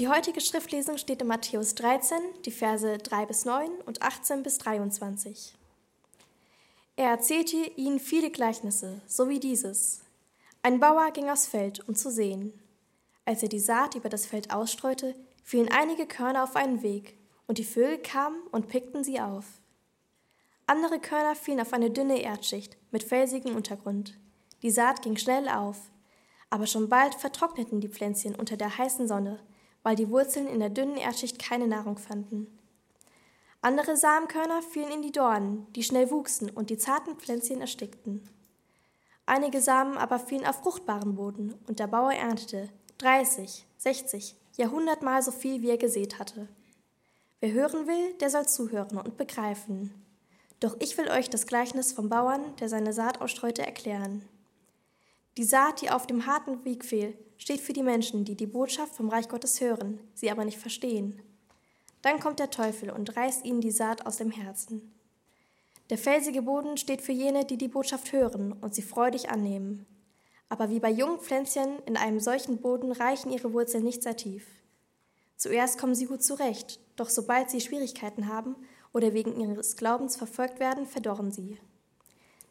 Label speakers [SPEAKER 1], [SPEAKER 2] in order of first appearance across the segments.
[SPEAKER 1] Die heutige Schriftlesung steht in Matthäus 13, die Verse 3 bis 9 und 18 bis 23. Er erzählte ihnen viele Gleichnisse, so wie dieses. Ein Bauer ging aufs Feld, um zu sehen. Als er die Saat über das Feld ausstreute, fielen einige Körner auf einen Weg, und die Vögel kamen und pickten sie auf. Andere Körner fielen auf eine dünne Erdschicht mit felsigem Untergrund. Die Saat ging schnell auf, aber schon bald vertrockneten die Pflänzchen unter der heißen Sonne, weil die Wurzeln in der dünnen Erdschicht keine Nahrung fanden. Andere Samenkörner fielen in die Dornen, die schnell wuchsen und die zarten Pflänzchen erstickten. Einige Samen aber fielen auf fruchtbaren Boden, und der Bauer erntete dreißig, sechzig, ja hundertmal so viel, wie er gesät hatte. Wer hören will, der soll zuhören und begreifen. Doch ich will euch das Gleichnis vom Bauern, der seine Saat ausstreute, erklären. Die Saat, die auf dem harten Weg fiel, steht für die Menschen, die die Botschaft vom Reich Gottes hören, sie aber nicht verstehen. Dann kommt der Teufel und reißt ihnen die Saat aus dem Herzen. Der felsige Boden steht für jene, die die Botschaft hören und sie freudig annehmen. Aber wie bei jungen Pflänzchen in einem solchen Boden reichen ihre Wurzeln nicht sehr tief. Zuerst kommen sie gut zurecht, doch sobald sie Schwierigkeiten haben oder wegen ihres Glaubens verfolgt werden, verdorren sie.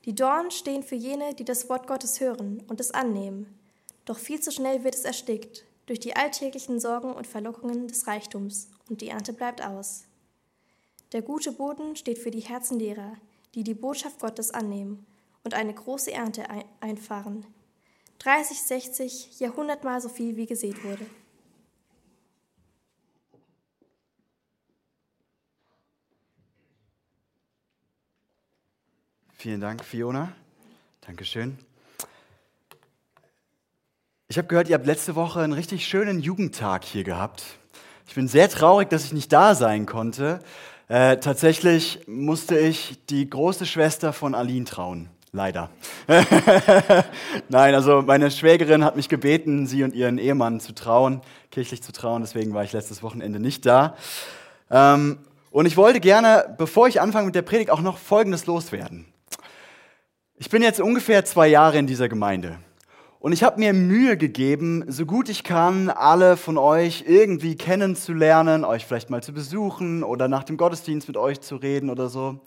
[SPEAKER 1] Die Dornen stehen für jene, die das Wort Gottes hören und es annehmen. Doch viel zu schnell wird es erstickt durch die alltäglichen Sorgen und Verlockungen des Reichtums und die Ernte bleibt aus. Der gute Boden steht für die Herzen derer, die die Botschaft Gottes annehmen und eine große Ernte einfahren. 30, 60, ja hundertmal so viel wie gesät wurde.
[SPEAKER 2] Vielen Dank, Fiona. Dankeschön. Ich habe gehört, ihr habt letzte Woche einen richtig schönen Jugendtag hier gehabt. Ich bin sehr traurig, dass ich nicht da sein konnte. Äh, tatsächlich musste ich die große Schwester von Aline trauen. Leider. Nein, also meine Schwägerin hat mich gebeten, sie und ihren Ehemann zu trauen, kirchlich zu trauen. Deswegen war ich letztes Wochenende nicht da. Ähm, und ich wollte gerne, bevor ich anfange mit der Predigt, auch noch Folgendes loswerden. Ich bin jetzt ungefähr zwei Jahre in dieser Gemeinde. Und ich habe mir Mühe gegeben, so gut ich kann, alle von euch irgendwie kennenzulernen, euch vielleicht mal zu besuchen oder nach dem Gottesdienst mit euch zu reden oder so.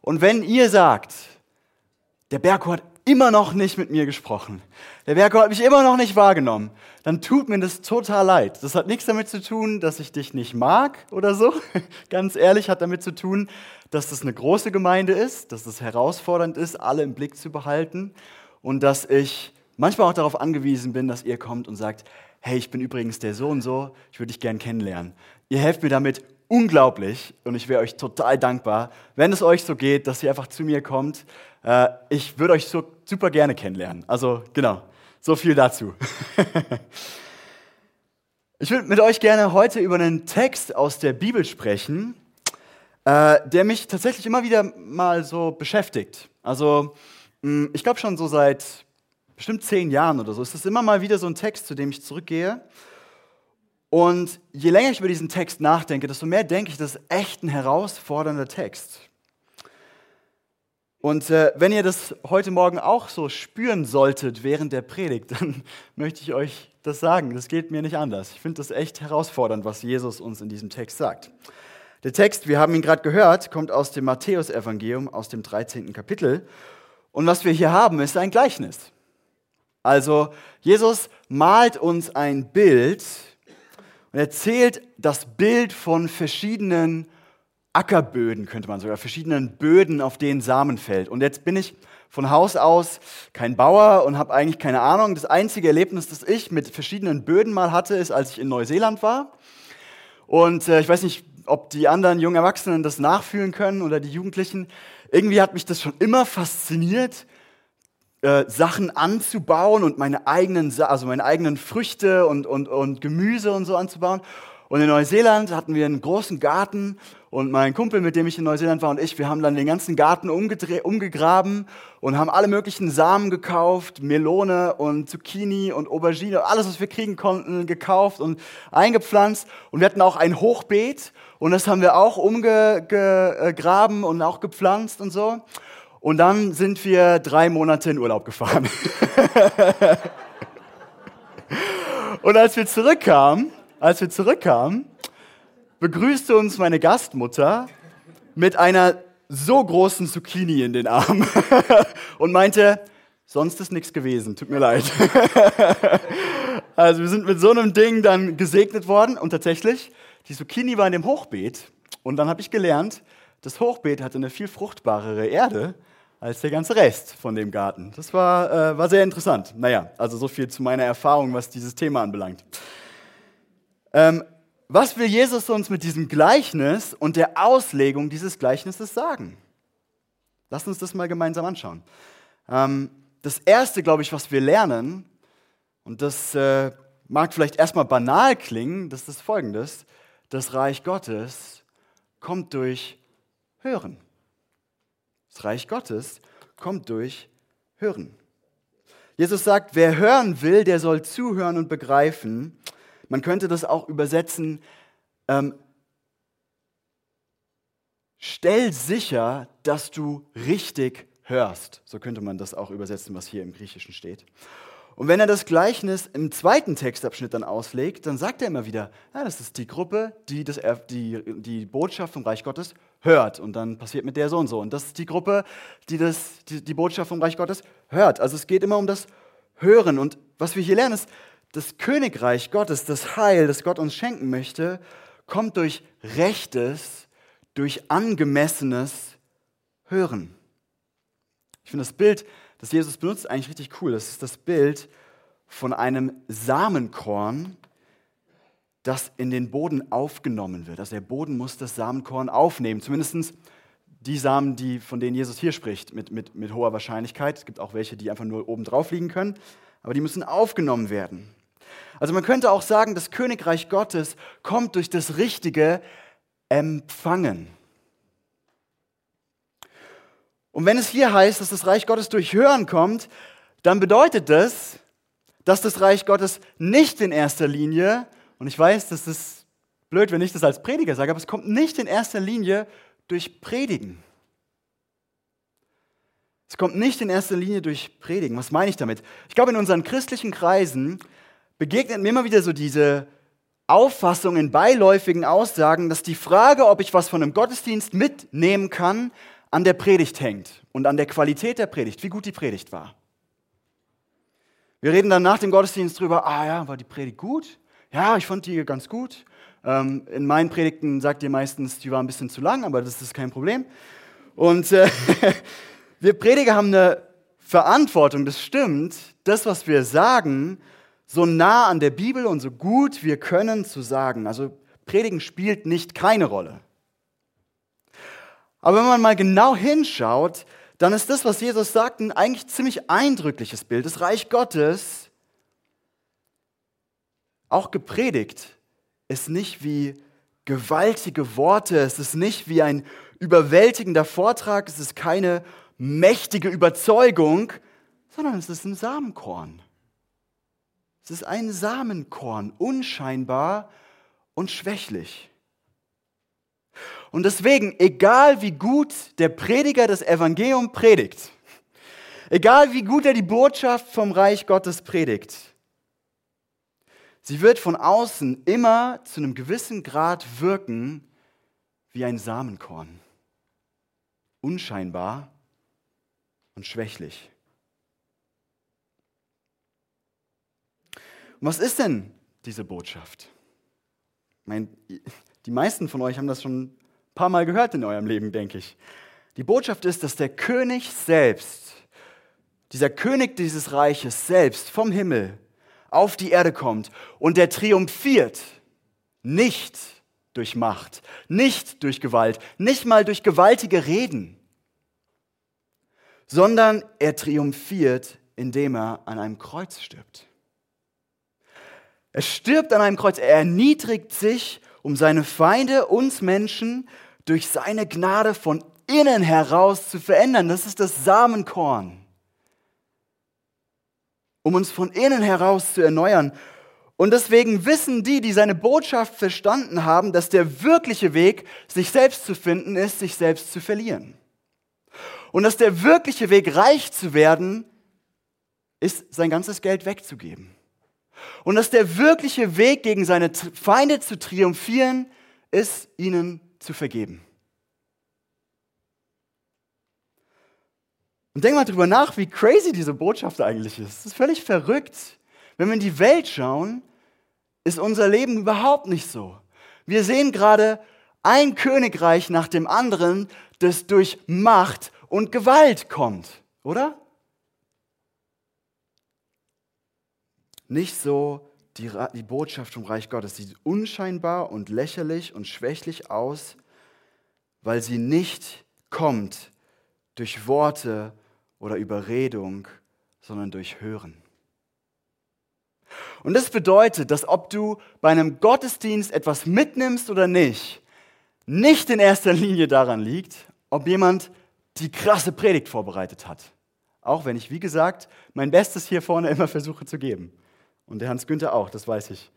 [SPEAKER 2] Und wenn ihr sagt, der Berko hat immer noch nicht mit mir gesprochen, der Berko hat mich immer noch nicht wahrgenommen, dann tut mir das total leid. Das hat nichts damit zu tun, dass ich dich nicht mag oder so. Ganz ehrlich hat damit zu tun, dass das eine große Gemeinde ist, dass es herausfordernd ist, alle im Blick zu behalten und dass ich manchmal auch darauf angewiesen bin, dass ihr kommt und sagt, hey, ich bin übrigens der so und so, ich würde dich gern kennenlernen. Ihr helft mir damit unglaublich und ich wäre euch total dankbar, wenn es euch so geht, dass ihr einfach zu mir kommt. Äh, ich würde euch so super gerne kennenlernen. Also genau, so viel dazu. ich würde mit euch gerne heute über einen Text aus der Bibel sprechen, äh, der mich tatsächlich immer wieder mal so beschäftigt. Also mm, ich glaube schon so seit bestimmt zehn Jahren oder so ist das immer mal wieder so ein Text, zu dem ich zurückgehe. Und je länger ich über diesen Text nachdenke, desto mehr denke ich, das ist echt ein herausfordernder Text. Und äh, wenn ihr das heute Morgen auch so spüren solltet während der Predigt, dann möchte ich euch das sagen. Das geht mir nicht anders. Ich finde das echt herausfordernd, was Jesus uns in diesem Text sagt. Der Text, wir haben ihn gerade gehört, kommt aus dem Matthäusevangelium, aus dem 13. Kapitel. Und was wir hier haben, ist ein Gleichnis. Also Jesus malt uns ein Bild und erzählt das Bild von verschiedenen Ackerböden, könnte man sogar, verschiedenen Böden, auf denen Samen fällt. Und jetzt bin ich von Haus aus kein Bauer und habe eigentlich keine Ahnung. Das einzige Erlebnis, das ich mit verschiedenen Böden mal hatte, ist, als ich in Neuseeland war. Und äh, ich weiß nicht, ob die anderen jungen Erwachsenen das nachfühlen können oder die Jugendlichen. Irgendwie hat mich das schon immer fasziniert, äh, Sachen anzubauen und meine eigenen, also meine eigenen Früchte und, und, und Gemüse und so anzubauen. Und in Neuseeland hatten wir einen großen Garten und mein Kumpel, mit dem ich in Neuseeland war und ich, wir haben dann den ganzen Garten umgegraben und haben alle möglichen Samen gekauft, Melone und Zucchini und Aubergine, alles, was wir kriegen konnten, gekauft und eingepflanzt. Und wir hatten auch ein Hochbeet und das haben wir auch umgegraben und auch gepflanzt und so. Und dann sind wir drei Monate in Urlaub gefahren. und als wir zurückkamen, als wir zurückkamen, begrüßte uns meine Gastmutter mit einer so großen Zucchini in den Armen und meinte, sonst ist nichts gewesen, tut mir leid. also wir sind mit so einem Ding dann gesegnet worden und tatsächlich, die Zucchini war in dem Hochbeet und dann habe ich gelernt, das Hochbeet hatte eine viel fruchtbarere Erde als der ganze Rest von dem Garten. Das war, äh, war sehr interessant. Naja, also so viel zu meiner Erfahrung, was dieses Thema anbelangt. Ähm, was will Jesus uns mit diesem Gleichnis und der Auslegung dieses Gleichnisses sagen? Lass uns das mal gemeinsam anschauen. Ähm, das Erste, glaube ich, was wir lernen, und das äh, mag vielleicht erstmal banal klingen, das ist folgendes. Das Reich Gottes kommt durch Hören. Das Reich Gottes kommt durch Hören. Jesus sagt, wer hören will, der soll zuhören und begreifen. Man könnte das auch übersetzen, ähm, stell sicher, dass du richtig hörst. So könnte man das auch übersetzen, was hier im Griechischen steht. Und wenn er das Gleichnis im zweiten Textabschnitt dann auslegt, dann sagt er immer wieder, ja, das ist die Gruppe, die, das, die die Botschaft vom Reich Gottes hört. Und dann passiert mit der so und so. Und das ist die Gruppe, die das, die, die Botschaft vom Reich Gottes hört. Also es geht immer um das Hören. Und was wir hier lernen, ist, das Königreich Gottes, das Heil, das Gott uns schenken möchte, kommt durch rechtes, durch angemessenes Hören. Ich finde das Bild das Jesus benutzt, eigentlich richtig cool. Das ist das Bild von einem Samenkorn, das in den Boden aufgenommen wird. Also der Boden muss das Samenkorn aufnehmen. Zumindest die Samen, die, von denen Jesus hier spricht, mit, mit, mit hoher Wahrscheinlichkeit. Es gibt auch welche, die einfach nur oben drauf liegen können, aber die müssen aufgenommen werden. Also man könnte auch sagen, das Königreich Gottes kommt durch das richtige Empfangen. Und wenn es hier heißt, dass das Reich Gottes durch Hören kommt, dann bedeutet das, dass das Reich Gottes nicht in erster Linie, und ich weiß, das ist blöd, wenn ich das als Prediger sage, aber es kommt nicht in erster Linie durch Predigen. Es kommt nicht in erster Linie durch Predigen. Was meine ich damit? Ich glaube, in unseren christlichen Kreisen begegnet mir immer wieder so diese Auffassung in beiläufigen Aussagen, dass die Frage, ob ich was von einem Gottesdienst mitnehmen kann, an der Predigt hängt und an der Qualität der Predigt, wie gut die Predigt war. Wir reden dann nach dem Gottesdienst drüber, ah ja, war die Predigt gut? Ja, ich fand die ganz gut. Ähm, in meinen Predigten sagt ihr meistens, die war ein bisschen zu lang, aber das ist kein Problem. Und äh, wir Prediger haben eine Verantwortung, das stimmt, das, was wir sagen, so nah an der Bibel und so gut wir können zu sagen. Also Predigen spielt nicht keine Rolle. Aber wenn man mal genau hinschaut, dann ist das, was Jesus sagt, ein eigentlich ziemlich eindrückliches Bild. Das Reich Gottes, auch gepredigt, ist nicht wie gewaltige Worte, es ist nicht wie ein überwältigender Vortrag, es ist keine mächtige Überzeugung, sondern es ist ein Samenkorn. Es ist ein Samenkorn, unscheinbar und schwächlich. Und deswegen, egal wie gut der Prediger das Evangelium predigt, egal wie gut er die Botschaft vom Reich Gottes predigt, sie wird von außen immer zu einem gewissen Grad wirken wie ein Samenkorn. Unscheinbar und schwächlich. Und was ist denn diese Botschaft? Ich meine, die meisten von euch haben das schon ein paar Mal gehört in eurem Leben, denke ich. Die Botschaft ist, dass der König selbst, dieser König dieses Reiches selbst vom Himmel auf die Erde kommt und der triumphiert nicht durch Macht, nicht durch Gewalt, nicht mal durch gewaltige Reden, sondern er triumphiert, indem er an einem Kreuz stirbt. Er stirbt an einem Kreuz, er erniedrigt sich um seine Feinde, uns Menschen, durch seine Gnade von innen heraus zu verändern. Das ist das Samenkorn. Um uns von innen heraus zu erneuern. Und deswegen wissen die, die seine Botschaft verstanden haben, dass der wirkliche Weg, sich selbst zu finden, ist, sich selbst zu verlieren. Und dass der wirkliche Weg, reich zu werden, ist, sein ganzes Geld wegzugeben. Und dass der wirkliche Weg gegen seine Feinde zu triumphieren ist, ihnen zu vergeben. Und denk mal drüber nach, wie crazy diese Botschaft eigentlich ist. Das ist völlig verrückt. Wenn wir in die Welt schauen, ist unser Leben überhaupt nicht so. Wir sehen gerade ein Königreich nach dem anderen, das durch Macht und Gewalt kommt, oder? Nicht so die, die Botschaft vom Reich Gottes. Sie sieht unscheinbar und lächerlich und schwächlich aus, weil sie nicht kommt durch Worte oder Überredung, sondern durch Hören. Und das bedeutet, dass ob du bei einem Gottesdienst etwas mitnimmst oder nicht, nicht in erster Linie daran liegt, ob jemand die krasse Predigt vorbereitet hat. Auch wenn ich, wie gesagt, mein Bestes hier vorne immer versuche zu geben. Und der Hans Günther auch, das weiß ich.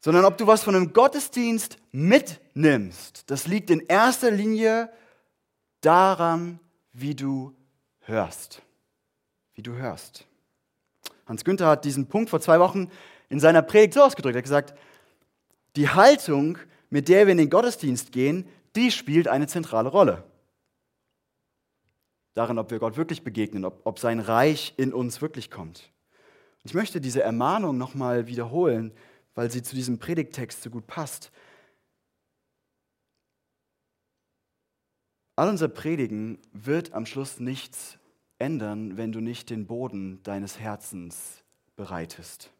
[SPEAKER 2] Sondern ob du was von einem Gottesdienst mitnimmst, das liegt in erster Linie daran, wie du hörst. Wie du hörst. Hans Günther hat diesen Punkt vor zwei Wochen in seiner Predigt so ausgedrückt. Er hat gesagt, die Haltung, mit der wir in den Gottesdienst gehen, die spielt eine zentrale Rolle. Darin, ob wir Gott wirklich begegnen, ob, ob sein Reich in uns wirklich kommt. Ich möchte diese Ermahnung nochmal wiederholen, weil sie zu diesem Predigttext so gut passt. All unser Predigen wird am Schluss nichts ändern, wenn du nicht den Boden deines Herzens bereitest,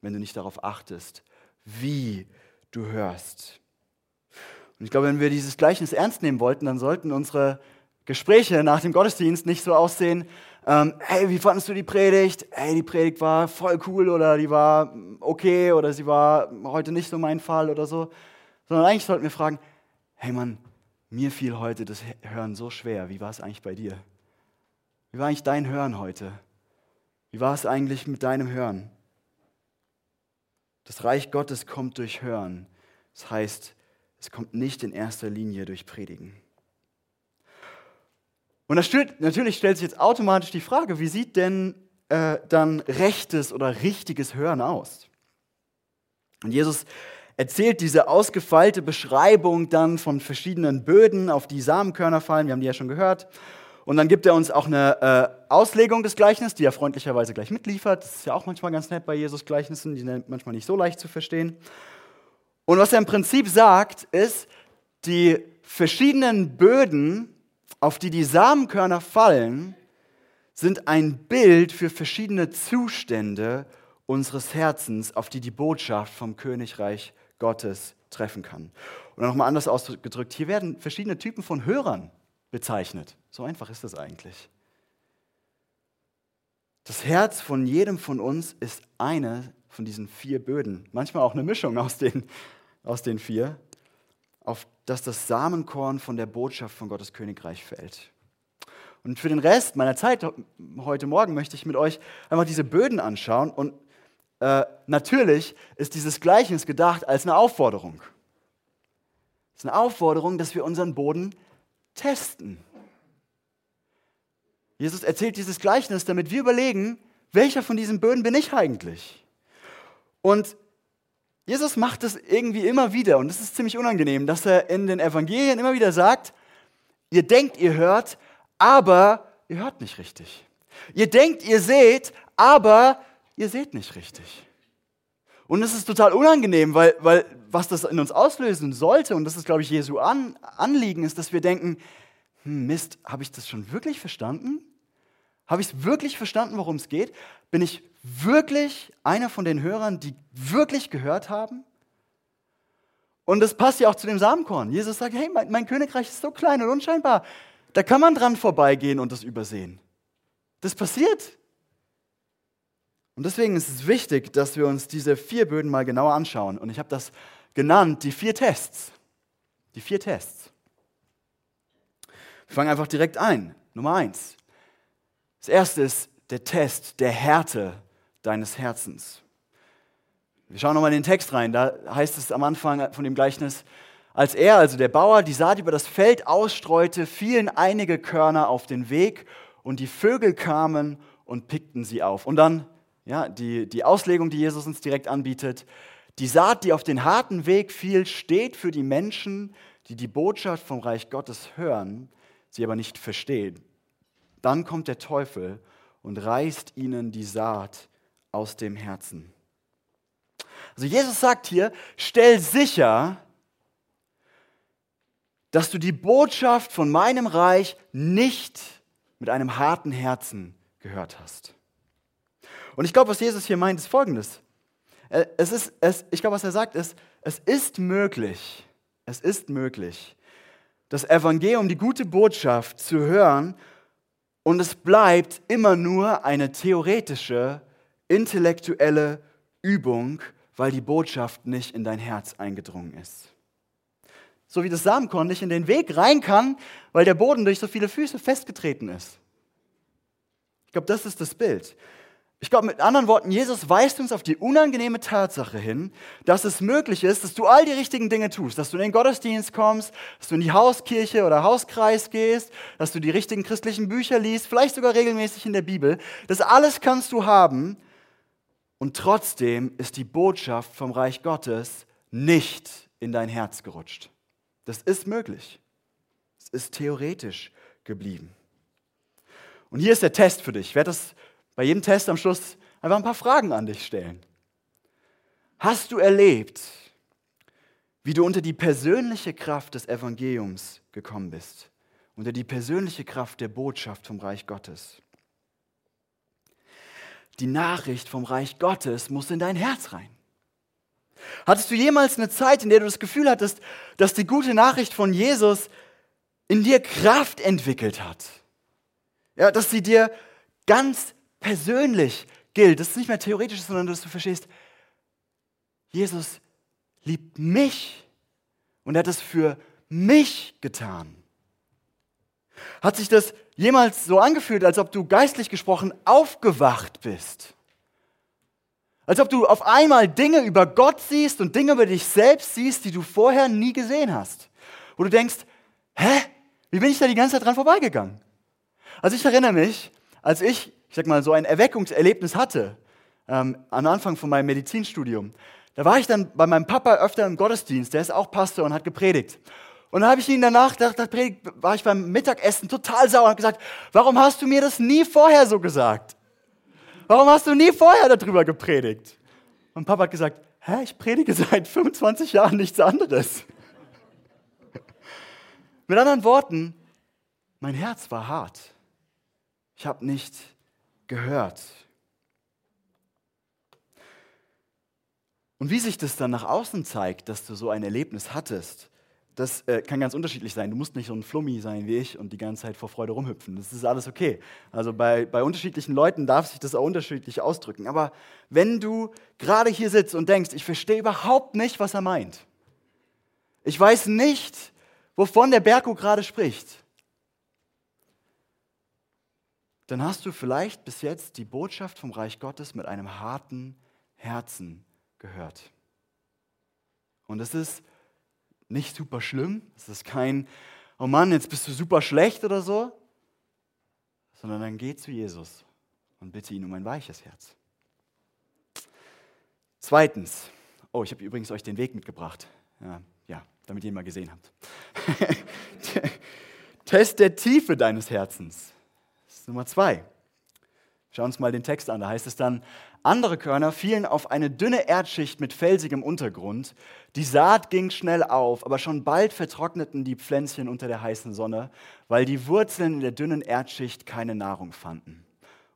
[SPEAKER 2] wenn du nicht darauf achtest, wie du hörst. Und ich glaube, wenn wir dieses Gleichnis ernst nehmen wollten, dann sollten unsere Gespräche nach dem Gottesdienst nicht so aussehen, ähm, hey, wie fandest du die Predigt? Hey, die Predigt war voll cool oder die war okay oder sie war heute nicht so mein Fall oder so. Sondern eigentlich sollten wir fragen, hey Mann, mir fiel heute das Hören so schwer. Wie war es eigentlich bei dir? Wie war eigentlich dein Hören heute? Wie war es eigentlich mit deinem Hören? Das Reich Gottes kommt durch Hören. Das heißt, es kommt nicht in erster Linie durch Predigen. Und stellt, natürlich stellt sich jetzt automatisch die Frage, wie sieht denn äh, dann rechtes oder richtiges Hören aus? Und Jesus erzählt diese ausgefeilte Beschreibung dann von verschiedenen Böden, auf die Samenkörner fallen. Wir haben die ja schon gehört. Und dann gibt er uns auch eine äh, Auslegung des Gleichnisses, die er freundlicherweise gleich mitliefert. Das ist ja auch manchmal ganz nett bei Jesus Gleichnissen, die sind manchmal nicht so leicht zu verstehen. Und was er im Prinzip sagt, ist, die verschiedenen Böden, auf die die Samenkörner fallen, sind ein Bild für verschiedene Zustände unseres Herzens, auf die die Botschaft vom Königreich Gottes treffen kann. Oder nochmal anders ausgedrückt, hier werden verschiedene Typen von Hörern bezeichnet. So einfach ist das eigentlich. Das Herz von jedem von uns ist eine von diesen vier Böden, manchmal auch eine Mischung aus den, aus den vier, auf das das Samenkorn von der Botschaft von Gottes Königreich fällt. Und für den Rest meiner Zeit heute Morgen möchte ich mit euch einfach diese Böden anschauen. Und äh, natürlich ist dieses Gleichnis gedacht als eine Aufforderung. Es ist eine Aufforderung, dass wir unseren Boden testen. Jesus erzählt dieses Gleichnis, damit wir überlegen, welcher von diesen Böden bin ich eigentlich? Und Jesus macht es irgendwie immer wieder, und es ist ziemlich unangenehm, dass er in den Evangelien immer wieder sagt, ihr denkt, ihr hört, aber ihr hört nicht richtig. Ihr denkt, ihr seht, aber ihr seht nicht richtig. Und es ist total unangenehm, weil, weil was das in uns auslösen sollte, und das ist, glaube ich, Jesu An Anliegen, ist, dass wir denken, hm, Mist, habe ich das schon wirklich verstanden? Habe ich es wirklich verstanden, worum es geht? Bin ich wirklich einer von den Hörern, die wirklich gehört haben? Und das passt ja auch zu dem Samenkorn. Jesus sagt, hey, mein, mein Königreich ist so klein und unscheinbar. Da kann man dran vorbeigehen und das übersehen. Das passiert. Und deswegen ist es wichtig, dass wir uns diese vier Böden mal genauer anschauen. Und ich habe das genannt, die vier Tests. Die vier Tests. Wir fangen einfach direkt ein. Nummer eins. Das erste ist der Test der Härte deines Herzens. Wir schauen nochmal in den Text rein. Da heißt es am Anfang von dem Gleichnis, als er, also der Bauer, die Saat über das Feld ausstreute, fielen einige Körner auf den Weg und die Vögel kamen und pickten sie auf. Und dann ja, die, die Auslegung, die Jesus uns direkt anbietet. Die Saat, die auf den harten Weg fiel, steht für die Menschen, die die Botschaft vom Reich Gottes hören, sie aber nicht verstehen. Dann kommt der Teufel und reißt ihnen die Saat aus dem Herzen. Also Jesus sagt hier, stell sicher, dass du die Botschaft von meinem Reich nicht mit einem harten Herzen gehört hast. Und ich glaube, was Jesus hier meint, ist folgendes. Äh, es ist, es, ich glaube, was er sagt, ist, es ist möglich, es ist möglich, das Evangelium, die gute Botschaft zu hören und es bleibt immer nur eine theoretische, intellektuelle Übung, weil die Botschaft nicht in dein Herz eingedrungen ist. So wie das Samenkorn nicht in den Weg rein kann, weil der Boden durch so viele Füße festgetreten ist. Ich glaube, das ist das Bild. Ich glaube, mit anderen Worten, Jesus weist uns auf die unangenehme Tatsache hin, dass es möglich ist, dass du all die richtigen Dinge tust, dass du in den Gottesdienst kommst, dass du in die Hauskirche oder Hauskreis gehst, dass du die richtigen christlichen Bücher liest, vielleicht sogar regelmäßig in der Bibel. Das alles kannst du haben und trotzdem ist die Botschaft vom Reich Gottes nicht in dein Herz gerutscht. Das ist möglich. Es ist theoretisch geblieben. Und hier ist der Test für dich. Ich werde das bei jedem Test am Schluss einfach ein paar Fragen an dich stellen. Hast du erlebt, wie du unter die persönliche Kraft des Evangeliums gekommen bist? Unter die persönliche Kraft der Botschaft vom Reich Gottes? Die Nachricht vom Reich Gottes muss in dein Herz rein. Hattest du jemals eine Zeit, in der du das Gefühl hattest, dass die gute Nachricht von Jesus in dir Kraft entwickelt hat? Ja, dass sie dir ganz persönlich gilt. Das ist nicht mehr theoretisch, sondern dass du verstehst, Jesus liebt mich und er hat es für mich getan. Hat sich das jemals so angefühlt, als ob du geistlich gesprochen aufgewacht bist? Als ob du auf einmal Dinge über Gott siehst und Dinge über dich selbst siehst, die du vorher nie gesehen hast. Wo du denkst, hä? Wie bin ich da die ganze Zeit dran vorbeigegangen? Also ich erinnere mich, als ich ich sag mal, so ein Erweckungserlebnis hatte, ähm, am Anfang von meinem Medizinstudium, da war ich dann bei meinem Papa öfter im Gottesdienst, der ist auch Pastor und hat gepredigt. Und dann habe ich ihn danach, nach der Predigt, war ich beim Mittagessen total sauer und habe gesagt, warum hast du mir das nie vorher so gesagt? Warum hast du nie vorher darüber gepredigt? Und Papa hat gesagt, hä, ich predige seit 25 Jahren nichts anderes. Mit anderen Worten, mein Herz war hart. Ich habe nicht gehört. Und wie sich das dann nach außen zeigt, dass du so ein Erlebnis hattest, das äh, kann ganz unterschiedlich sein. Du musst nicht so ein Flummi sein wie ich und die ganze Zeit vor Freude rumhüpfen. Das ist alles okay. Also bei, bei unterschiedlichen Leuten darf sich das auch unterschiedlich ausdrücken. Aber wenn du gerade hier sitzt und denkst, ich verstehe überhaupt nicht, was er meint. Ich weiß nicht, wovon der Berko gerade spricht dann hast du vielleicht bis jetzt die Botschaft vom Reich Gottes mit einem harten Herzen gehört. Und es ist nicht super schlimm, es ist kein, oh Mann, jetzt bist du super schlecht oder so, sondern dann geh zu Jesus und bitte ihn um ein weiches Herz. Zweitens, oh, ich habe übrigens euch den Weg mitgebracht, ja, ja damit ihr ihn mal gesehen habt. Test der Tiefe deines Herzens. Nummer zwei. Schauen uns mal den Text an. Da heißt es dann, andere Körner fielen auf eine dünne Erdschicht mit felsigem Untergrund. Die Saat ging schnell auf, aber schon bald vertrockneten die Pflänzchen unter der heißen Sonne, weil die Wurzeln in der dünnen Erdschicht keine Nahrung fanden.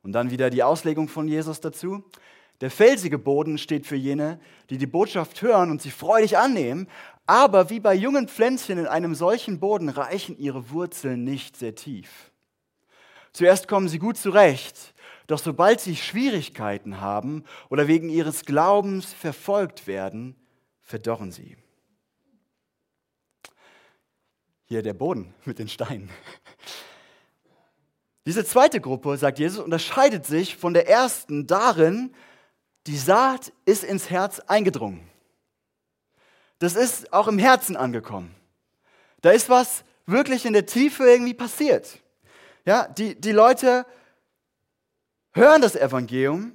[SPEAKER 2] Und dann wieder die Auslegung von Jesus dazu. Der felsige Boden steht für jene, die die Botschaft hören und sie freudig annehmen, aber wie bei jungen Pflänzchen in einem solchen Boden reichen ihre Wurzeln nicht sehr tief. Zuerst kommen sie gut zurecht, doch sobald sie Schwierigkeiten haben oder wegen ihres Glaubens verfolgt werden, verdorren sie. Hier der Boden mit den Steinen. Diese zweite Gruppe, sagt Jesus, unterscheidet sich von der ersten darin, die Saat ist ins Herz eingedrungen. Das ist auch im Herzen angekommen. Da ist was wirklich in der Tiefe irgendwie passiert. Ja, die, die Leute hören das Evangelium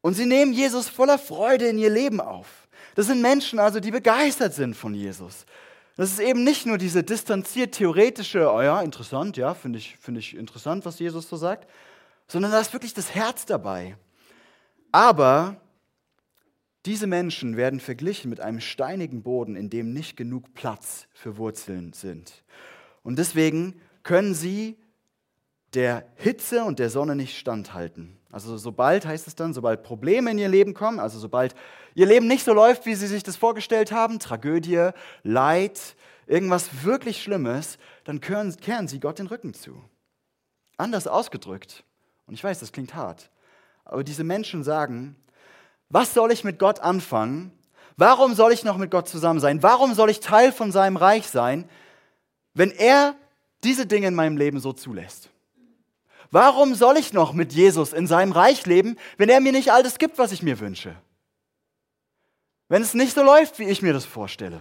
[SPEAKER 2] Und sie nehmen Jesus voller Freude in ihr Leben auf. Das sind Menschen also, die begeistert sind von Jesus. Das ist eben nicht nur diese distanziert theoretische, oh ja, interessant, ja, finde ich, find ich interessant, was Jesus so sagt, sondern da ist wirklich das Herz dabei. Aber diese Menschen werden verglichen mit einem steinigen Boden, in dem nicht genug Platz für Wurzeln sind. Und deswegen können sie der Hitze und der Sonne nicht standhalten. Also sobald heißt es dann, sobald Probleme in ihr Leben kommen, also sobald ihr Leben nicht so läuft, wie sie sich das vorgestellt haben, Tragödie, Leid, irgendwas wirklich Schlimmes, dann kehren, kehren sie Gott den Rücken zu. Anders ausgedrückt, und ich weiß, das klingt hart, aber diese Menschen sagen, was soll ich mit Gott anfangen? Warum soll ich noch mit Gott zusammen sein? Warum soll ich Teil von seinem Reich sein, wenn er diese Dinge in meinem Leben so zulässt? Warum soll ich noch mit Jesus in seinem Reich leben, wenn er mir nicht all das gibt, was ich mir wünsche? Wenn es nicht so läuft, wie ich mir das vorstelle.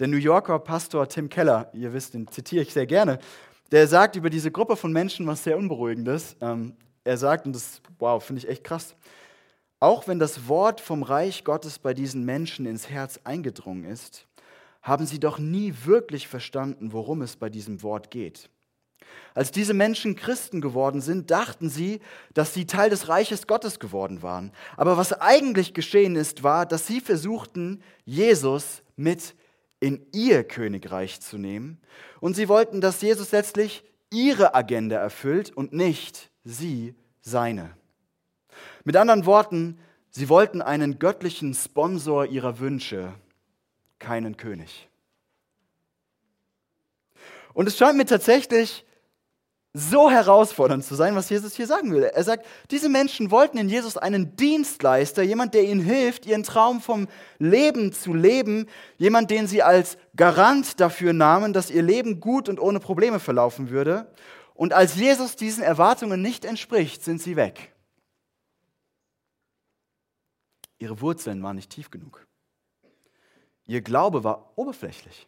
[SPEAKER 2] Der New Yorker Pastor Tim Keller, ihr wisst, den zitiere ich sehr gerne, der sagt über diese Gruppe von Menschen was sehr Unberuhigendes. Ähm, er sagt, und das, wow, finde ich echt krass, auch wenn das Wort vom Reich Gottes bei diesen Menschen ins Herz eingedrungen ist, haben sie doch nie wirklich verstanden, worum es bei diesem Wort geht. Als diese Menschen Christen geworden sind, dachten sie, dass sie Teil des Reiches Gottes geworden waren. Aber was eigentlich geschehen ist, war, dass sie versuchten, Jesus mit in ihr Königreich zu nehmen. Und sie wollten, dass Jesus letztlich ihre Agenda erfüllt und nicht sie seine. Mit anderen Worten, sie wollten einen göttlichen Sponsor ihrer Wünsche, keinen König. Und es scheint mir tatsächlich so herausfordernd zu sein, was Jesus hier sagen will. Er sagt, diese Menschen wollten in Jesus einen Dienstleister, jemand, der ihnen hilft, ihren Traum vom Leben zu leben, jemand, den sie als Garant dafür nahmen, dass ihr Leben gut und ohne Probleme verlaufen würde. Und als Jesus diesen Erwartungen nicht entspricht, sind sie weg. Ihre Wurzeln waren nicht tief genug. Ihr Glaube war oberflächlich.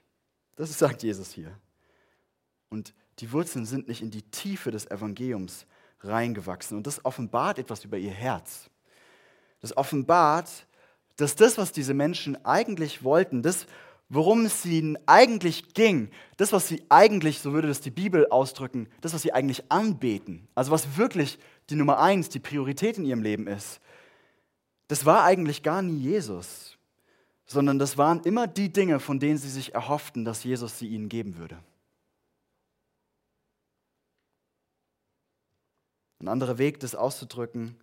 [SPEAKER 2] Das sagt Jesus hier. Und die Wurzeln sind nicht in die Tiefe des Evangeliums reingewachsen. Und das offenbart etwas über ihr Herz. Das offenbart, dass das, was diese Menschen eigentlich wollten, das, worum es ihnen eigentlich ging, das, was sie eigentlich, so würde das die Bibel ausdrücken, das, was sie eigentlich anbeten, also was wirklich die Nummer eins, die Priorität in ihrem Leben ist, das war eigentlich gar nie Jesus, sondern das waren immer die Dinge, von denen sie sich erhofften, dass Jesus sie ihnen geben würde. Ein anderer Weg, das auszudrücken,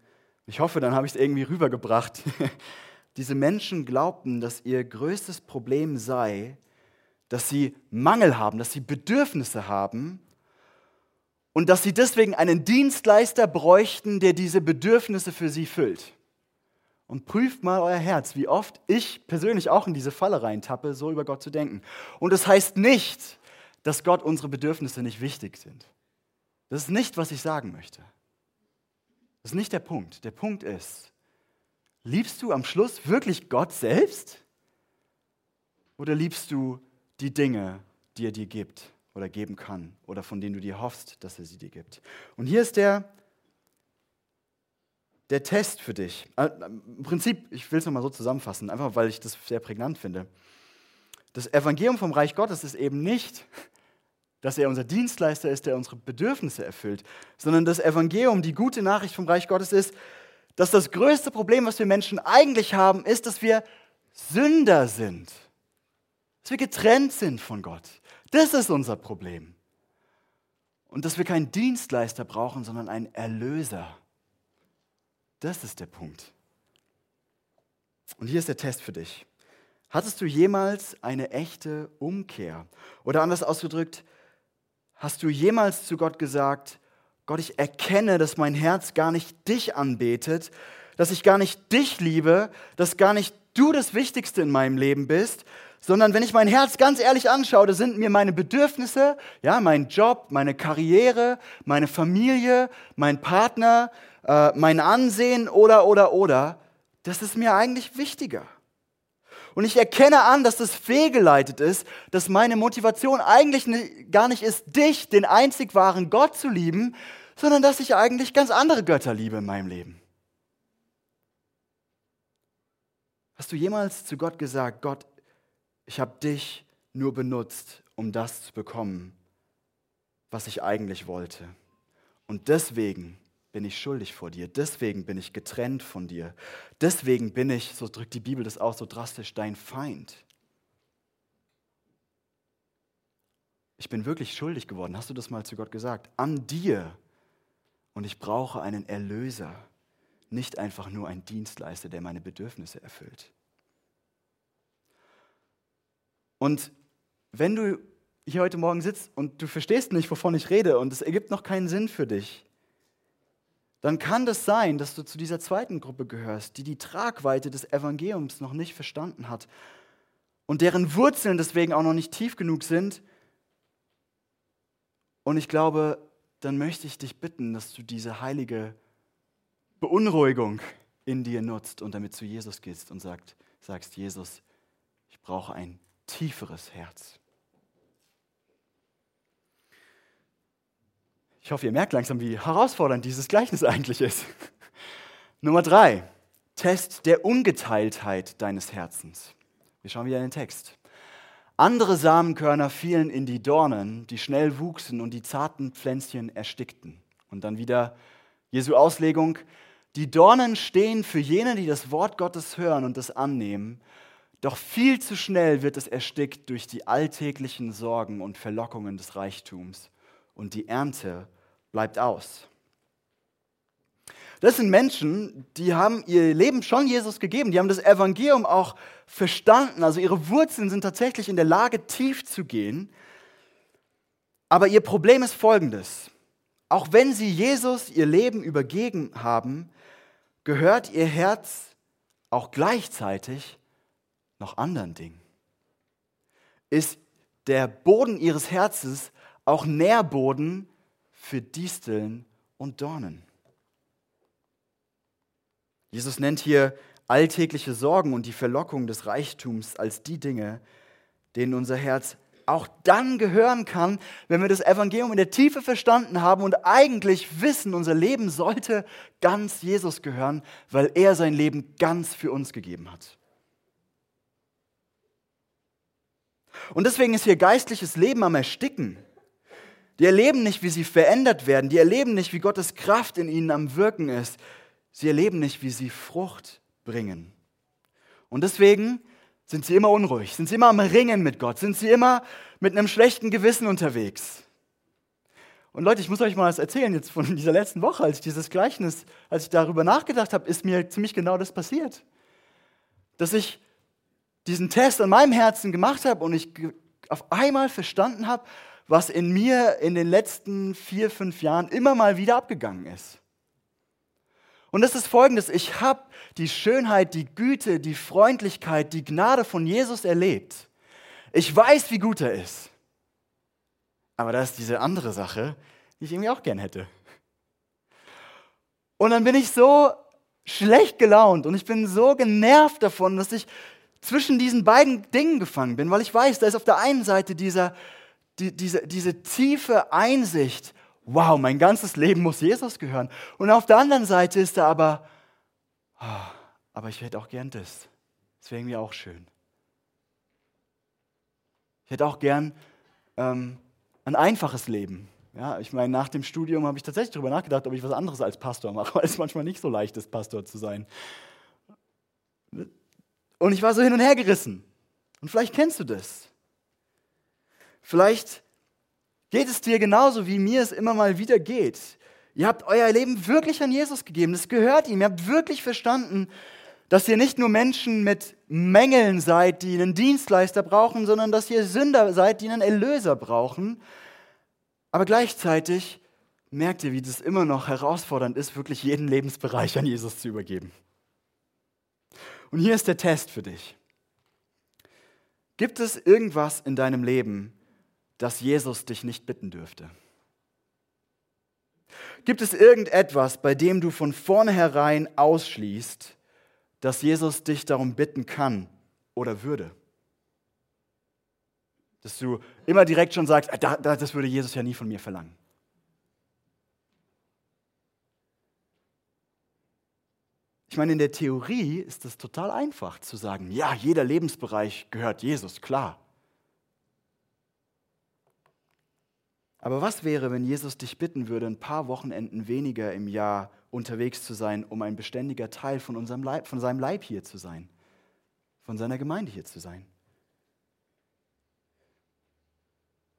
[SPEAKER 2] ich hoffe, dann habe ich es irgendwie rübergebracht. Diese Menschen glaubten, dass ihr größtes Problem sei, dass sie Mangel haben, dass sie Bedürfnisse haben und dass sie deswegen einen Dienstleister bräuchten, der diese Bedürfnisse für sie füllt. Und prüft mal euer Herz, wie oft ich persönlich auch in diese Falle reintappe, so über Gott zu denken. Und das heißt nicht, dass Gott unsere Bedürfnisse nicht wichtig sind. Das ist nicht, was ich sagen möchte. Das ist nicht der Punkt. Der Punkt ist, liebst du am Schluss wirklich Gott selbst? Oder liebst du die Dinge, die er dir gibt oder geben kann oder von denen du dir hoffst, dass er sie dir gibt? Und hier ist der, der Test für dich. Äh, Im Prinzip, ich will es nochmal so zusammenfassen, einfach weil ich das sehr prägnant finde. Das Evangelium vom Reich Gottes ist eben nicht, dass er unser Dienstleister ist, der unsere Bedürfnisse erfüllt, sondern das Evangelium, die gute Nachricht vom Reich Gottes ist, dass das größte Problem, was wir Menschen eigentlich haben, ist, dass wir Sünder sind. Dass wir getrennt sind von Gott. Das ist unser Problem. Und dass wir keinen Dienstleister brauchen, sondern einen Erlöser. Das ist der Punkt. Und hier ist der Test für dich. Hattest du jemals eine echte Umkehr? Oder anders ausgedrückt, Hast du jemals zu Gott gesagt, Gott, ich erkenne, dass mein Herz gar nicht dich anbetet, dass ich gar nicht dich liebe, dass gar nicht du das Wichtigste in meinem Leben bist, sondern wenn ich mein Herz ganz ehrlich anschaue, da sind mir meine Bedürfnisse, ja, mein Job, meine Karriere, meine Familie, mein Partner, äh, mein Ansehen oder, oder, oder, das ist mir eigentlich wichtiger. Und ich erkenne an, dass das fehlgeleitet ist, dass meine Motivation eigentlich gar nicht ist, dich, den einzig wahren Gott zu lieben, sondern dass ich eigentlich ganz andere Götter liebe in meinem Leben. Hast du jemals zu Gott gesagt, Gott, ich habe dich nur benutzt, um das zu bekommen, was ich eigentlich wollte. Und deswegen bin ich schuldig vor dir, deswegen bin ich getrennt von dir, deswegen bin ich, so drückt die Bibel das auch so drastisch, dein Feind. Ich bin wirklich schuldig geworden, hast du das mal zu Gott gesagt? An dir. Und ich brauche einen Erlöser, nicht einfach nur einen Dienstleister, der meine Bedürfnisse erfüllt. Und wenn du hier heute Morgen sitzt und du verstehst nicht, wovon ich rede und es ergibt noch keinen Sinn für dich, dann kann das sein, dass du zu dieser zweiten Gruppe gehörst, die die Tragweite des Evangeliums noch nicht verstanden hat und deren Wurzeln deswegen auch noch nicht tief genug sind. Und ich glaube, dann möchte ich dich bitten, dass du diese heilige Beunruhigung in dir nutzt und damit zu Jesus gehst und sagt, sagst, Jesus, ich brauche ein tieferes Herz. Ich hoffe, ihr merkt langsam, wie herausfordernd dieses Gleichnis eigentlich ist. Nummer drei, Test der Ungeteiltheit deines Herzens. Wir schauen wieder in den Text. Andere Samenkörner fielen in die Dornen, die schnell wuchsen und die zarten Pflänzchen erstickten. Und dann wieder Jesu Auslegung. Die Dornen stehen für jene, die das Wort Gottes hören und es annehmen, doch viel zu schnell wird es erstickt durch die alltäglichen Sorgen und Verlockungen des Reichtums und die Ernte bleibt aus. Das sind Menschen, die haben ihr Leben schon Jesus gegeben, die haben das Evangelium auch verstanden, also ihre Wurzeln sind tatsächlich in der Lage, tief zu gehen. Aber ihr Problem ist folgendes. Auch wenn sie Jesus ihr Leben übergeben haben, gehört ihr Herz auch gleichzeitig noch anderen Dingen? Ist der Boden ihres Herzens auch Nährboden für Disteln und Dornen? Jesus nennt hier alltägliche Sorgen und die Verlockung des Reichtums als die Dinge, denen unser Herz auch dann gehören kann, wenn wir das Evangelium in der Tiefe verstanden haben und eigentlich wissen, unser Leben sollte ganz Jesus gehören, weil er sein Leben ganz für uns gegeben hat. Und deswegen ist hier geistliches Leben am Ersticken. Die erleben nicht, wie sie verändert werden. Die erleben nicht, wie Gottes Kraft in ihnen am Wirken ist. Sie erleben nicht, wie sie Frucht bringen. Und deswegen sind sie immer unruhig, sind sie immer am Ringen mit Gott, sind sie immer mit einem schlechten Gewissen unterwegs. Und Leute, ich muss euch mal was erzählen jetzt von dieser letzten Woche, als ich dieses Gleichnis, als ich darüber nachgedacht habe, ist mir ziemlich genau das passiert. Dass ich diesen Test an meinem Herzen gemacht habe und ich auf einmal verstanden habe, was in mir in den letzten vier, fünf Jahren immer mal wieder abgegangen ist. Und das ist folgendes, ich habe die Schönheit, die Güte, die Freundlichkeit, die Gnade von Jesus erlebt. Ich weiß, wie gut er ist. Aber da ist diese andere Sache, die ich irgendwie auch gern hätte. Und dann bin ich so schlecht gelaunt und ich bin so genervt davon, dass ich zwischen diesen beiden Dingen gefangen bin, weil ich weiß, da ist auf der einen Seite dieser, die, diese, diese tiefe Einsicht, wow, mein ganzes Leben muss Jesus gehören. Und auf der anderen Seite ist da aber, oh, aber ich hätte auch gern das. Das wäre irgendwie auch schön. Ich hätte auch gern ähm, ein einfaches Leben. Ja, ich meine, nach dem Studium habe ich tatsächlich darüber nachgedacht, ob ich was anderes als Pastor mache, weil es manchmal nicht so leicht ist, Pastor zu sein. Und ich war so hin und her gerissen. Und vielleicht kennst du das. Vielleicht geht es dir genauso, wie mir es immer mal wieder geht. Ihr habt euer Leben wirklich an Jesus gegeben. Es gehört ihm. Ihr habt wirklich verstanden, dass ihr nicht nur Menschen mit Mängeln seid, die einen Dienstleister brauchen, sondern dass ihr Sünder seid, die einen Erlöser brauchen. Aber gleichzeitig merkt ihr, wie das immer noch herausfordernd ist, wirklich jeden Lebensbereich an Jesus zu übergeben. Und hier ist der Test für dich. Gibt es irgendwas in deinem Leben, dass Jesus dich nicht bitten dürfte? Gibt es irgendetwas, bei dem du von vornherein ausschließt, dass Jesus dich darum bitten kann oder würde? Dass du immer direkt schon sagst, ah, das würde Jesus ja nie von mir verlangen. Ich meine, in der Theorie ist es total einfach zu sagen, ja, jeder Lebensbereich gehört Jesus, klar. Aber was wäre, wenn Jesus dich bitten würde, ein paar Wochenenden weniger im Jahr unterwegs zu sein, um ein beständiger Teil von, unserem Leib, von seinem Leib hier zu sein, von seiner Gemeinde hier zu sein?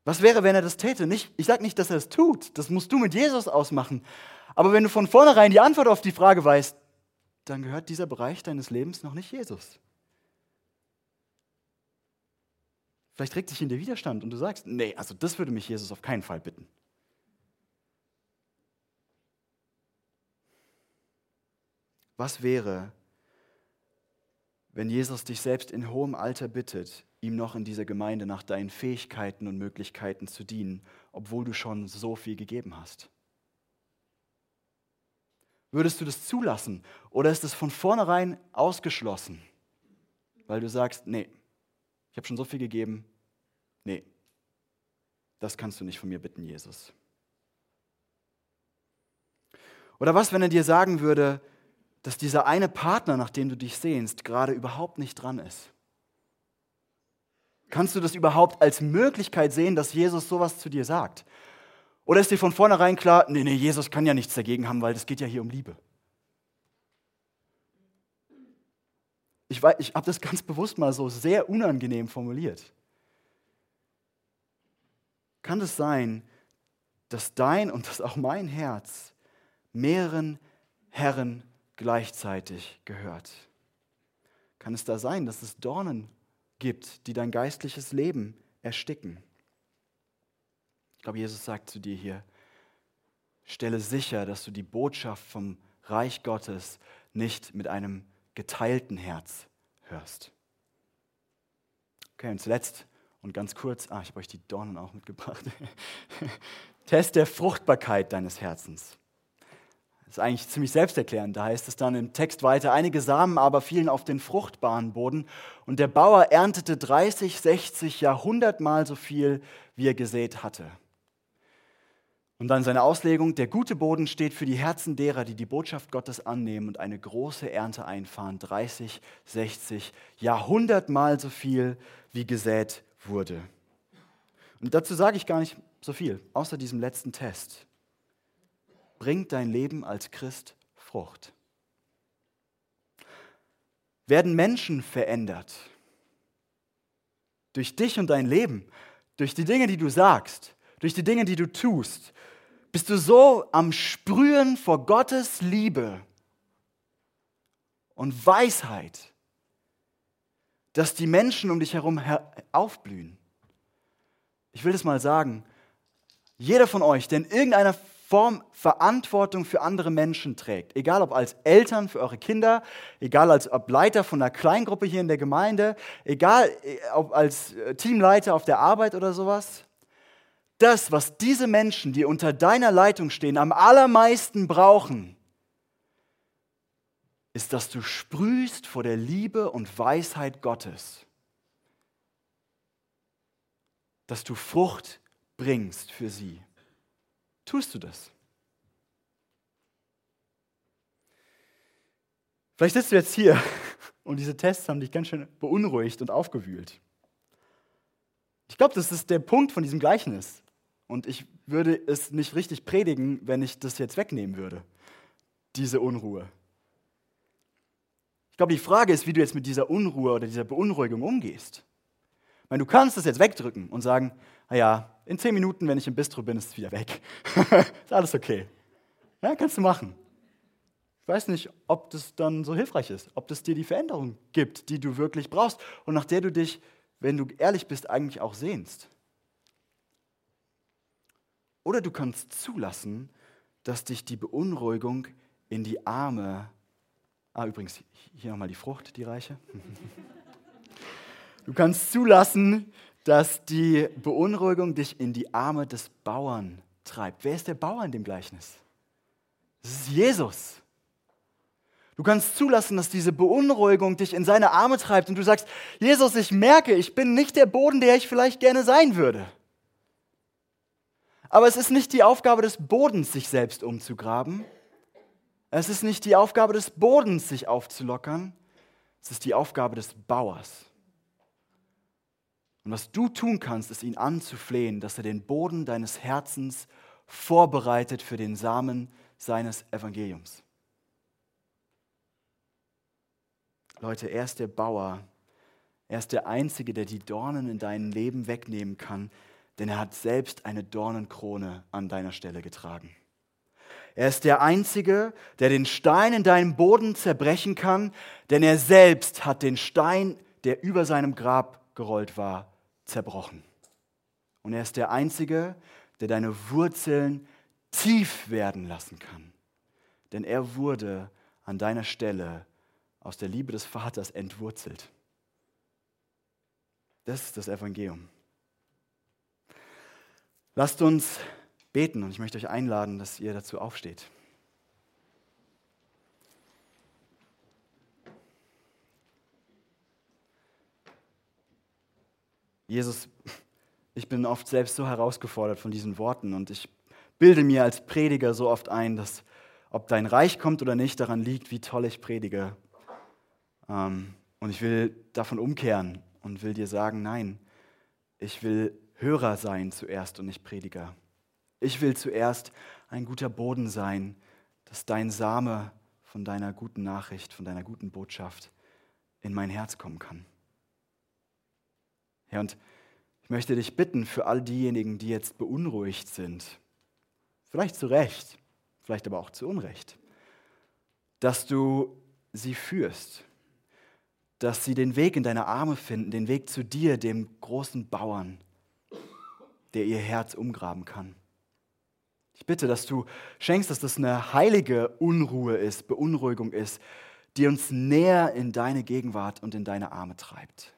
[SPEAKER 2] Was wäre, wenn er das täte? Nicht, ich sage nicht, dass er es tut, das musst du mit Jesus ausmachen. Aber wenn du von vornherein die Antwort auf die Frage weißt, dann gehört dieser Bereich deines Lebens noch nicht Jesus. Vielleicht regt sich in dir Widerstand und du sagst, nee, also das würde mich Jesus auf keinen Fall bitten. Was wäre, wenn Jesus dich selbst in hohem Alter bittet, ihm noch in dieser Gemeinde nach deinen Fähigkeiten und Möglichkeiten zu dienen, obwohl du schon so viel gegeben hast? Würdest du das zulassen oder ist es von vornherein ausgeschlossen, weil du sagst, nee, ich habe schon so viel gegeben. Nee, das kannst du nicht von mir bitten, Jesus. Oder was, wenn er dir sagen würde, dass dieser eine Partner, nach dem du dich sehnst, gerade überhaupt nicht dran ist? Kannst du das überhaupt als Möglichkeit sehen, dass Jesus sowas zu dir sagt? Oder ist dir von vornherein klar, nee, nee, Jesus kann ja nichts dagegen haben, weil es geht ja hier um Liebe? Ich, ich habe das ganz bewusst mal so sehr unangenehm formuliert. Kann es sein, dass dein und dass auch mein Herz mehreren Herren gleichzeitig gehört? Kann es da sein, dass es Dornen gibt, die dein geistliches Leben ersticken? Ich glaube, Jesus sagt zu dir hier, stelle sicher, dass du die Botschaft vom Reich Gottes nicht mit einem geteilten Herz hörst. Okay, und zuletzt und ganz kurz, ah, ich habe euch die Dornen auch mitgebracht. Test der Fruchtbarkeit deines Herzens. Das ist eigentlich ziemlich selbsterklärend. Da heißt es dann im Text weiter, einige Samen aber fielen auf den fruchtbaren Boden und der Bauer erntete 30, 60, ja 100 Mal so viel, wie er gesät hatte. Und dann seine Auslegung, der gute Boden steht für die Herzen derer, die die Botschaft Gottes annehmen und eine große Ernte einfahren, 30, 60, ja 100 Mal so viel, wie gesät wurde. Und dazu sage ich gar nicht so viel, außer diesem letzten Test. Bringt dein Leben als Christ Frucht? Werden Menschen verändert? Durch dich und dein Leben, durch die Dinge, die du sagst, durch die Dinge, die du tust, bist du so am Sprühen vor Gottes Liebe und Weisheit, dass die Menschen um dich herum aufblühen. Ich will das mal sagen. Jeder von euch, der in irgendeiner Form Verantwortung für andere Menschen trägt, egal ob als Eltern für eure Kinder, egal als ob Leiter von einer Kleingruppe hier in der Gemeinde, egal äh, ob als äh, Teamleiter auf der Arbeit oder sowas, das, was diese Menschen, die unter deiner Leitung stehen, am allermeisten brauchen, ist, dass du sprühst vor der Liebe und Weisheit Gottes. Dass du Frucht bringst für sie. Tust du das? Vielleicht sitzt du jetzt hier und diese Tests haben dich ganz schön beunruhigt und aufgewühlt. Ich glaube, das ist der Punkt von diesem Gleichnis. Und ich würde es nicht richtig predigen, wenn ich das jetzt wegnehmen würde, diese Unruhe. Ich glaube, die Frage ist, wie du jetzt mit dieser Unruhe oder dieser Beunruhigung umgehst. Ich meine, du kannst das jetzt wegdrücken und sagen, naja, in zehn Minuten, wenn ich im Bistro bin, ist es wieder weg. ist alles okay. Ja, kannst du machen. Ich weiß nicht, ob das dann so hilfreich ist, ob das dir die Veränderung gibt, die du wirklich brauchst und nach der du dich, wenn du ehrlich bist, eigentlich auch sehnst. Oder du kannst zulassen, dass dich die Beunruhigung in die Arme Ah, übrigens, hier nochmal die Frucht, die reiche. Du kannst zulassen, dass die Beunruhigung dich in die Arme des Bauern treibt. Wer ist der Bauer in dem Gleichnis? Das ist Jesus. Du kannst zulassen, dass diese Beunruhigung dich in seine Arme treibt und du sagst, Jesus, ich merke, ich bin nicht der Boden, der ich vielleicht gerne sein würde. Aber es ist nicht die Aufgabe des Bodens, sich selbst umzugraben, Es ist nicht die Aufgabe des Bodens, sich aufzulockern, es ist die Aufgabe des Bauers. Und was du tun kannst, ist ihn anzuflehen, dass er den Boden deines Herzens vorbereitet für den Samen seines Evangeliums. Leute, er ist der Bauer. Er ist der Einzige, der die Dornen in deinem Leben wegnehmen kann, denn er hat selbst eine Dornenkrone an deiner Stelle getragen. Er ist der Einzige, der den Stein in deinem Boden zerbrechen kann, denn er selbst hat den Stein, der über seinem Grab gerollt war, zerbrochen. Und er ist der Einzige, der deine Wurzeln tief werden lassen kann. Denn er wurde an deiner Stelle aus der Liebe des Vaters entwurzelt. Das ist das Evangelium. Lasst uns beten und ich möchte euch einladen, dass ihr dazu aufsteht. Jesus, ich bin oft selbst so herausgefordert von diesen Worten und ich bilde mir als Prediger so oft ein, dass ob dein Reich kommt oder nicht, daran liegt, wie toll ich predige. Ähm, und ich will davon umkehren und will dir sagen, nein, ich will Hörer sein zuerst und nicht Prediger. Ich will zuerst ein guter Boden sein, dass dein Same von deiner guten Nachricht, von deiner guten Botschaft in mein Herz kommen kann. Ja, und ich möchte dich bitten für all diejenigen, die jetzt beunruhigt sind, vielleicht zu Recht, vielleicht aber auch zu Unrecht, dass du sie führst, dass sie den Weg in deine Arme finden, den Weg zu dir, dem großen Bauern, der ihr Herz umgraben kann. Ich bitte, dass du schenkst, dass das eine heilige Unruhe ist, Beunruhigung ist, die uns näher in deine Gegenwart und in deine Arme treibt.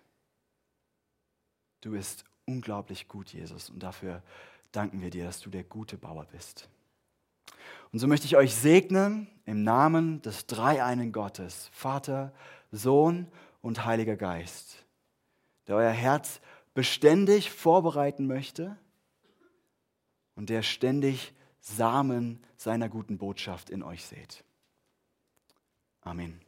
[SPEAKER 2] Du bist unglaublich gut, Jesus, und dafür danken wir dir, dass du der gute Bauer bist. Und so möchte ich euch segnen im Namen des dreieinen Gottes, Vater, Sohn und Heiliger Geist, der euer Herz beständig vorbereiten möchte und der ständig Samen seiner guten Botschaft in euch sät. Amen.